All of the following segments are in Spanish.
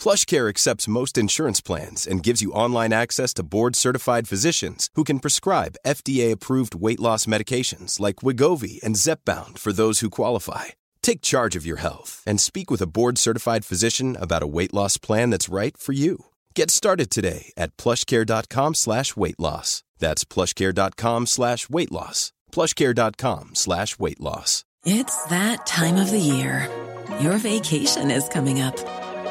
PlushCare accepts most insurance plans and gives you online access to board-certified physicians who can prescribe FDA-approved weight loss medications like Wigovi and Zepbound for those who qualify. Take charge of your health and speak with a board-certified physician about a weight loss plan that's right for you. Get started today at plushcare.com slash weight loss. That's plushcare.com slash weight loss. plushcare.com slash weight loss. It's that time of the year. Your vacation is coming up.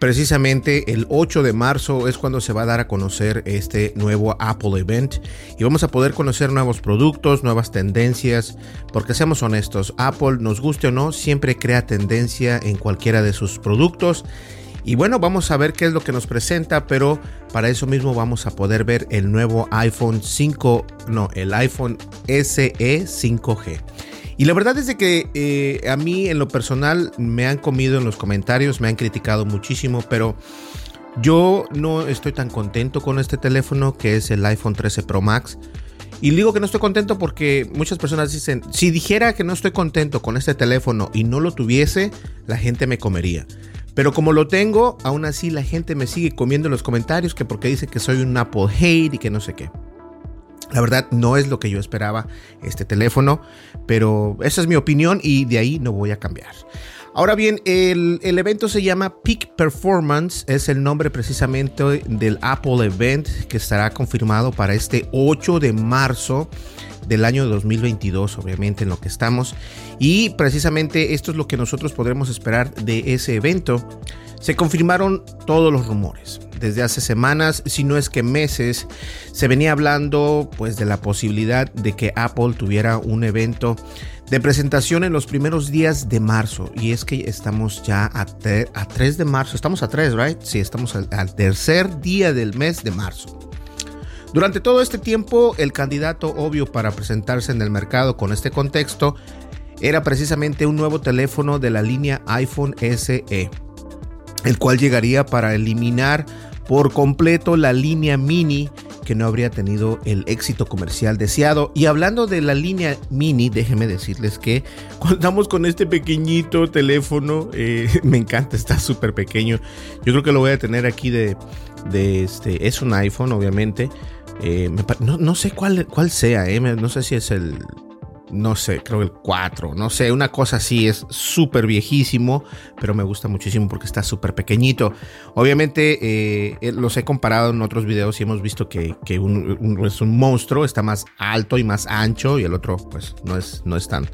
Precisamente el 8 de marzo es cuando se va a dar a conocer este nuevo Apple Event y vamos a poder conocer nuevos productos, nuevas tendencias, porque seamos honestos, Apple nos guste o no, siempre crea tendencia en cualquiera de sus productos. Y bueno, vamos a ver qué es lo que nos presenta, pero para eso mismo vamos a poder ver el nuevo iPhone 5, no, el iPhone SE 5G. Y la verdad es de que eh, a mí en lo personal me han comido en los comentarios, me han criticado muchísimo, pero yo no estoy tan contento con este teléfono que es el iPhone 13 Pro Max. Y digo que no estoy contento porque muchas personas dicen, si dijera que no estoy contento con este teléfono y no lo tuviese, la gente me comería. Pero como lo tengo, aún así la gente me sigue comiendo en los comentarios que porque dice que soy un Apple hate y que no sé qué. La verdad no es lo que yo esperaba este teléfono, pero esa es mi opinión y de ahí no voy a cambiar. Ahora bien, el, evento se llama Peak Performance, es el nombre precisamente del Apple Event que estará confirmado para este 8 de marzo del año 2022, obviamente en lo que estamos. Y precisamente esto es lo que nosotros podremos esperar de ese evento. Se confirmaron todos los rumores desde hace semanas, si no es que meses, se venía hablando pues de la posibilidad de que Apple tuviera un evento de presentación en los primeros días de marzo. Y es que estamos ya a, 3 de marzo. Estamos a 3, ¿right? Sí, estamos al tercer día del mes de marzo. Durante todo este tiempo, el candidato obvio para presentarse en el mercado con este contexto era precisamente un nuevo teléfono de la línea iPhone SE, el cual llegaría para eliminar por completo la línea mini que no habría tenido el éxito comercial deseado. Y hablando de la línea mini, déjenme decirles que contamos con este pequeñito teléfono. Eh, me encanta, está súper pequeño. Yo creo que lo voy a tener aquí de, de este. Es un iPhone, obviamente. Eh, no, sé cuál, cuál sea, eh, no sé si es el no sé, creo el 4, no sé, una cosa así, es súper viejísimo, pero me gusta muchísimo porque está súper pequeñito. Obviamente eh, los he comparado en otros videos y hemos visto que, uno es un monstruo, está más alto y más ancho y el otro pues no es, no es tan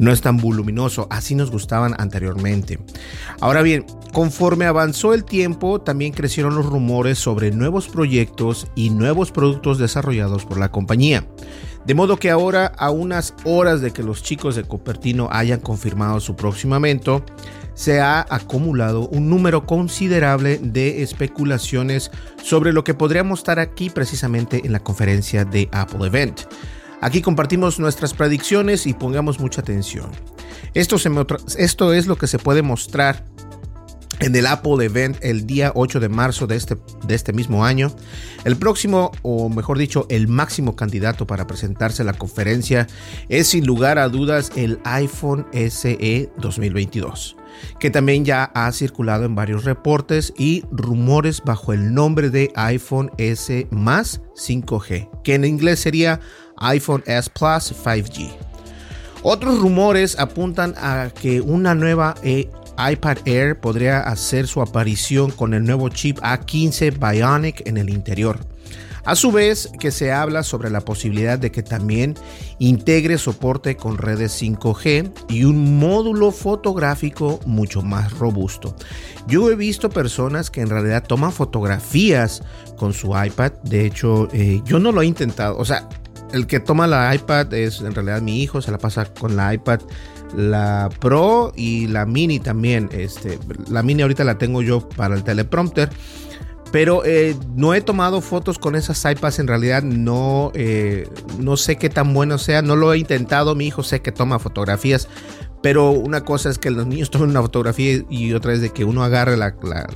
no es tan voluminoso, así nos gustaban anteriormente. Ahora bien, conforme avanzó el tiempo, también crecieron los rumores sobre nuevos proyectos y nuevos productos desarrollados por la compañía. De modo que ahora, a unas horas de que los chicos de Cupertino hayan confirmado su próximo evento, se ha acumulado un número considerable de especulaciones sobre lo que podríamos estar aquí precisamente en la conferencia de Apple Event. Aquí compartimos nuestras predicciones y pongamos mucha atención. Esto, esto es lo que se puede mostrar en el Apple Event el día 8 de marzo de este, de este mismo año. El próximo, o mejor dicho, el máximo candidato para presentarse a la conferencia es sin lugar a dudas el iPhone SE 2022, que también ya ha circulado en varios reportes y rumores bajo el nombre de iPhone S más 5G, que en inglés sería iPhone S Plus 5G. Otros rumores apuntan a que una nueva e iPad Air podría hacer su aparición con el nuevo chip A15 Bionic en el interior. A su vez, que se habla sobre la posibilidad de que también integre soporte con redes 5G y un módulo fotográfico mucho más robusto. Yo he visto personas que en realidad toman fotografías con su iPad. De hecho, eh, yo no lo he intentado. O sea, el que toma la iPad es en realidad mi hijo, se la pasa con la iPad la Pro y la Mini también. Este, la Mini ahorita la tengo yo para el teleprompter. Pero eh, no he tomado fotos con esas iPads, en realidad no, eh, no sé qué tan bueno sea, no lo he intentado, mi hijo sé que toma fotografías, pero una cosa es que los niños tomen una fotografía y otra es de que uno agarre la, la,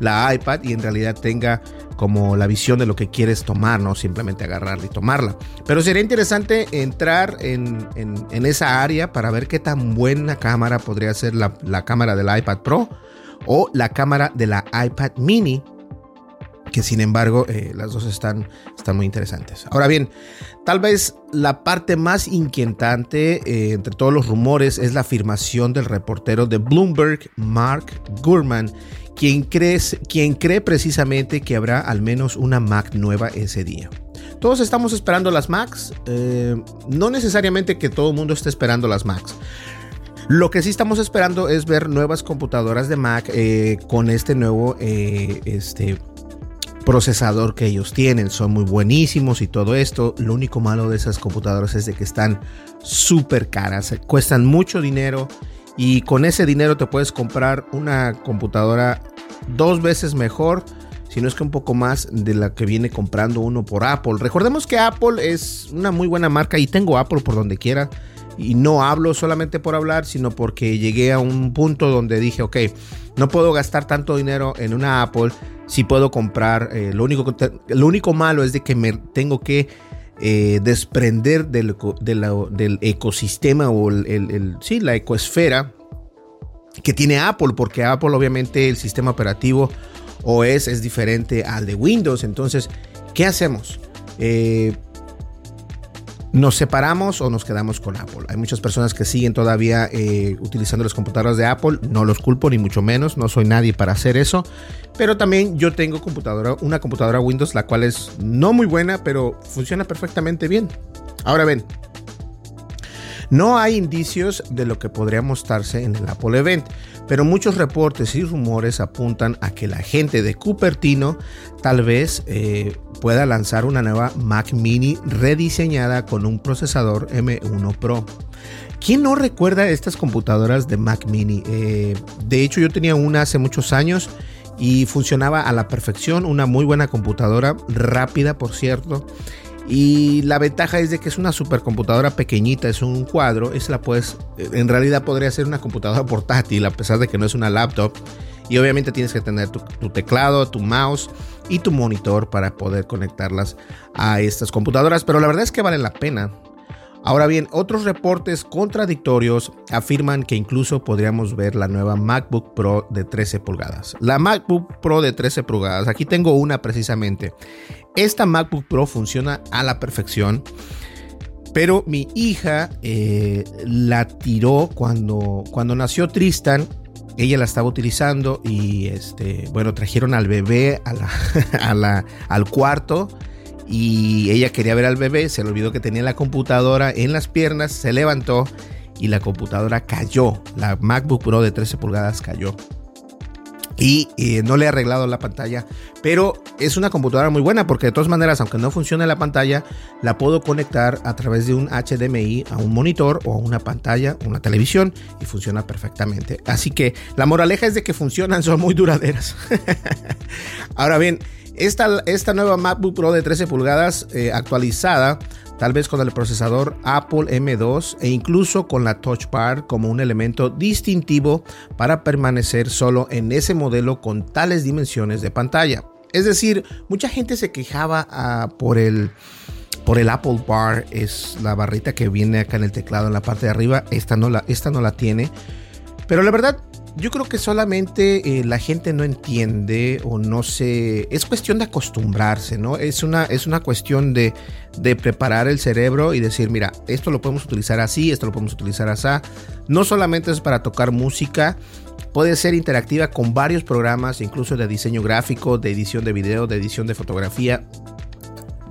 iPad y en realidad tenga como la visión de lo que quieres tomar, no simplemente agarrarla y tomarla. Pero sería interesante entrar en, en, esa área para ver qué tan buena cámara podría ser la, la cámara del iPad Pro o la cámara de la iPad mini que sin embargo eh, las dos están, están muy interesantes. Ahora bien, tal vez la parte más inquietante eh, entre todos los rumores es la afirmación del reportero de Bloomberg, Mark Gurman, quien cree, quien cree precisamente que habrá al menos una Mac nueva ese día. Todos estamos esperando las Macs, eh, no necesariamente que todo el mundo esté esperando las Macs. Lo que sí estamos esperando es ver nuevas computadoras de Mac con este nuevo este, procesador que ellos tienen. Son muy buenísimos y todo esto. Lo único malo de esas computadoras es de que están súper caras. Cuestan mucho dinero y con ese dinero te puedes comprar una computadora dos veces mejor. Si no es que un poco más de la que viene comprando uno por Apple. Recordemos que Apple es una muy buena marca y tengo Apple por donde quiera. Y no hablo solamente por hablar, sino porque llegué a un punto donde dije, ok, no puedo gastar tanto dinero en una Apple si puedo comprar. Eh, lo, único, lo único malo es de que me tengo que eh, desprender del, del, ecosistema o el, sí, la ecosfera que tiene Apple, porque Apple obviamente el sistema operativo OS es diferente al de Windows. Entonces, ¿qué hacemos? Eh, ¿Nos separamos o nos quedamos con Apple? Hay muchas personas que siguen todavía eh, utilizando las computadoras de Apple. No los culpo ni mucho menos. No soy nadie para hacer eso. Pero también yo tengo computadora, una computadora Windows, la cual es no muy buena, pero funciona perfectamente bien. Ahora ven, no hay indicios de lo que podría mostrarse en el Apple Event, pero muchos reportes y rumores apuntan a que la gente de Cupertino tal vez eh, pueda lanzar una nueva Mac mini rediseñada con un procesador M1 Pro. ¿Quién no recuerda estas computadoras de Mac mini? Eh, de hecho yo tenía una hace muchos años y funcionaba a la perfección, una muy buena computadora, rápida por cierto. Y la ventaja es de que es una supercomputadora pequeñita, es un cuadro, es la puedes, en realidad podría ser una computadora portátil a pesar de que no es una laptop. Y obviamente tienes que tener tu, tu teclado, tu mouse y tu monitor para poder conectarlas a estas computadoras. Pero la verdad es que vale la pena. Ahora bien, otros reportes contradictorios afirman que incluso podríamos ver la nueva MacBook Pro de 13 pulgadas. La MacBook Pro de 13 pulgadas, aquí tengo una precisamente. Esta MacBook Pro funciona a la perfección. Pero mi hija eh, la tiró cuando, cuando nació Tristan. Ella la estaba utilizando y este, bueno, trajeron al bebé al cuarto y ella quería ver al bebé, se le olvidó que tenía la computadora en las piernas, se levantó y la computadora cayó. La MacBook Pro de 13 pulgadas cayó. Y eh, no le he arreglado la pantalla, pero es una computadora muy buena porque de todas maneras, aunque no funcione la pantalla, la puedo conectar a través de un HDMI a un monitor o a una pantalla, una televisión y funciona perfectamente. Así que la moraleja es de que funcionan, son muy duraderas. Ahora bien, esta, nueva MacBook Pro de 13 pulgadas eh, actualizada, tal vez con el procesador Apple M2 e incluso con la Touch Bar como un elemento distintivo para permanecer solo en ese modelo con tales dimensiones de pantalla. Es decir, mucha gente se quejaba ah, por el por el Apple Bar, es la barrita que viene acá en el teclado en la parte de arriba, esta no la, esta no la tiene. Pero la verdad, yo creo que solamente eh, la gente no entiende o no se... Es cuestión de acostumbrarse, ¿no? Es una, es una cuestión de, preparar el cerebro y decir, mira, esto lo podemos utilizar así, esto lo podemos utilizar así. No solamente es para tocar música, puede ser interactiva con varios programas, incluso de diseño gráfico, de edición de video, de edición de fotografía.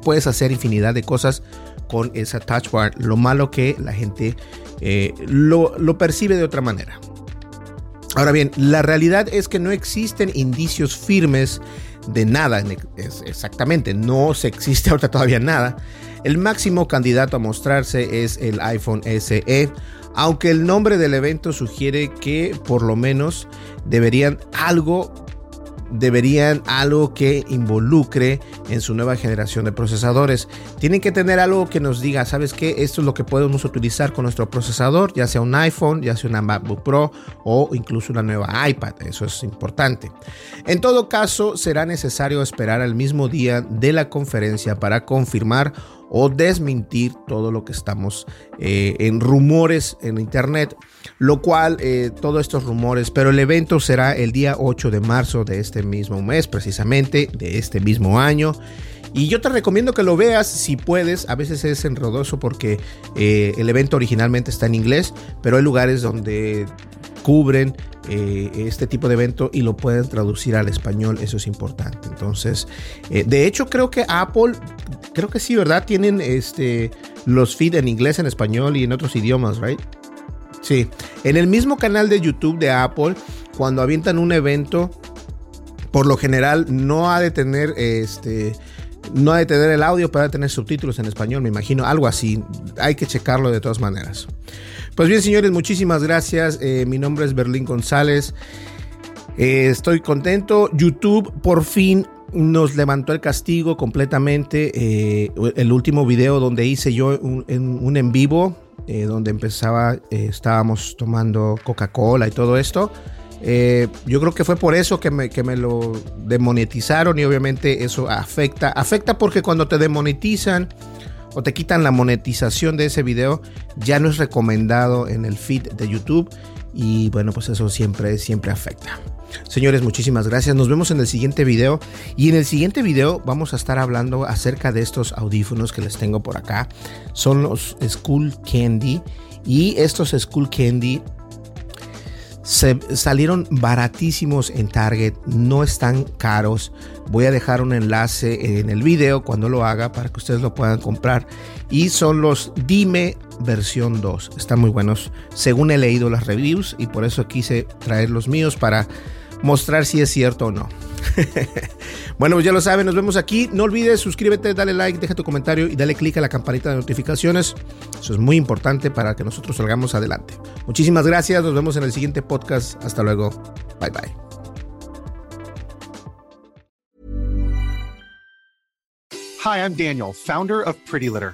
puedes hacer infinidad de cosas con esa touch bar. Lo malo que la gente eh, lo percibe de otra manera. Ahora bien, la realidad es que no existen indicios firmes de nada, exactamente, no se existe ahorita todavía nada. El máximo candidato a mostrarse es el iPhone SE, aunque el nombre del evento sugiere que por lo menos deberían algo deberían algo que involucre en su nueva generación de procesadores. Tienen que tener algo que nos diga, ¿sabes qué? Esto es lo que podemos utilizar con nuestro procesador, ya sea un iPhone, ya sea una MacBook Pro o incluso una nueva iPad. Eso es importante. En todo caso, será necesario esperar al mismo día de la conferencia para confirmar o desmentir todo lo que estamos eh, en rumores en internet, lo cual eh, todos estos rumores, pero el evento será el día 8 de marzo de este mismo mes, precisamente de este mismo año. Y yo te recomiendo que lo veas si puedes. A veces es enredoso porque eh, el evento originalmente está en inglés, pero hay lugares donde cubren este tipo de evento y lo pueden traducir al español. Eso es importante. Entonces, de hecho, creo que Apple creo que sí, ¿verdad? Tienen este los feed en inglés, en español y en otros idiomas, ¿right? Sí. En el mismo canal de YouTube de Apple, cuando avientan un evento, por lo general no ha de tener este no ha de tener el audio, pero de tener subtítulos en español, me imagino, algo así. Hay que checarlo de todas maneras. Pues bien, señores, muchísimas gracias. Eh, mi nombre es Berlín González. Eh, estoy contento. YouTube por fin nos levantó el castigo completamente. Eh, el último video donde hice yo un, en vivo, donde empezaba, estábamos tomando Coca-Cola y todo esto. yo creo que fue por eso que me, que me lo demonetizaron y obviamente eso afecta. Afecta porque cuando te demonetizan o te quitan la monetización de ese video, ya no es recomendado en el feed de YouTube y bueno, pues eso siempre, siempre afecta. Señores, muchísimas gracias. Nos vemos en el siguiente video. Y en el siguiente video vamos a estar hablando acerca de estos audífonos que les tengo por acá. Son los School Candy. Y estos School Candy se salieron baratísimos en Target, no están caros. Voy a dejar un enlace en el video cuando lo haga para que ustedes lo puedan comprar. Y son los Dime versión 2. Están muy buenos según he leído las reviews y por eso quise traer los míos para mostrar si es cierto o no. bueno, pues ya lo saben, nos vemos aquí. No olvides suscríbete, dale like, deja tu comentario y dale click a la campanita de notificaciones. Eso es muy importante para que nosotros salgamos adelante. Muchísimas gracias, nos vemos en el siguiente podcast. Hasta luego. Bye bye. Hi, I'm Daniel, founder of Pretty Litter.